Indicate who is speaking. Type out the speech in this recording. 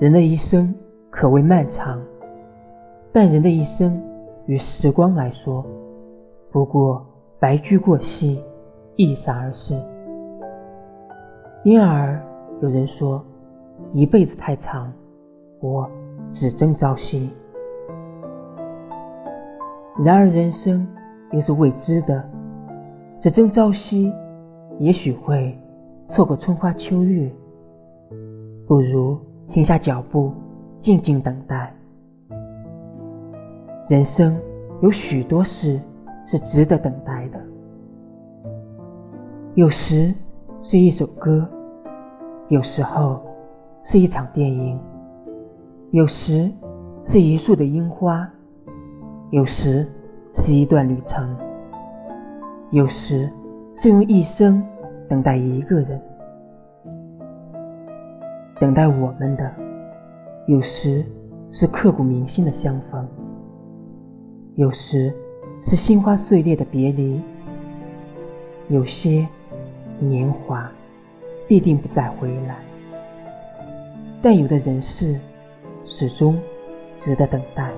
Speaker 1: 人的一生可谓漫长，但人的一生与时光来说，不过白驹过隙，一闪而逝。因而有人说，一辈子太长，我只争朝夕。然而人生又是未知的，只争朝夕，也许会错过春花秋月。不如停下脚步，静静等待。人生有许多事是值得等待的，有时是一首歌，有时候是一场电影，有时是一束的樱花。有时是一段旅程，有时是用一生等待一个人，等待我们的；有时是刻骨铭心的相逢，有时是心花碎裂的别离。有些年华必定不再回来，但有的人是始终值得等待。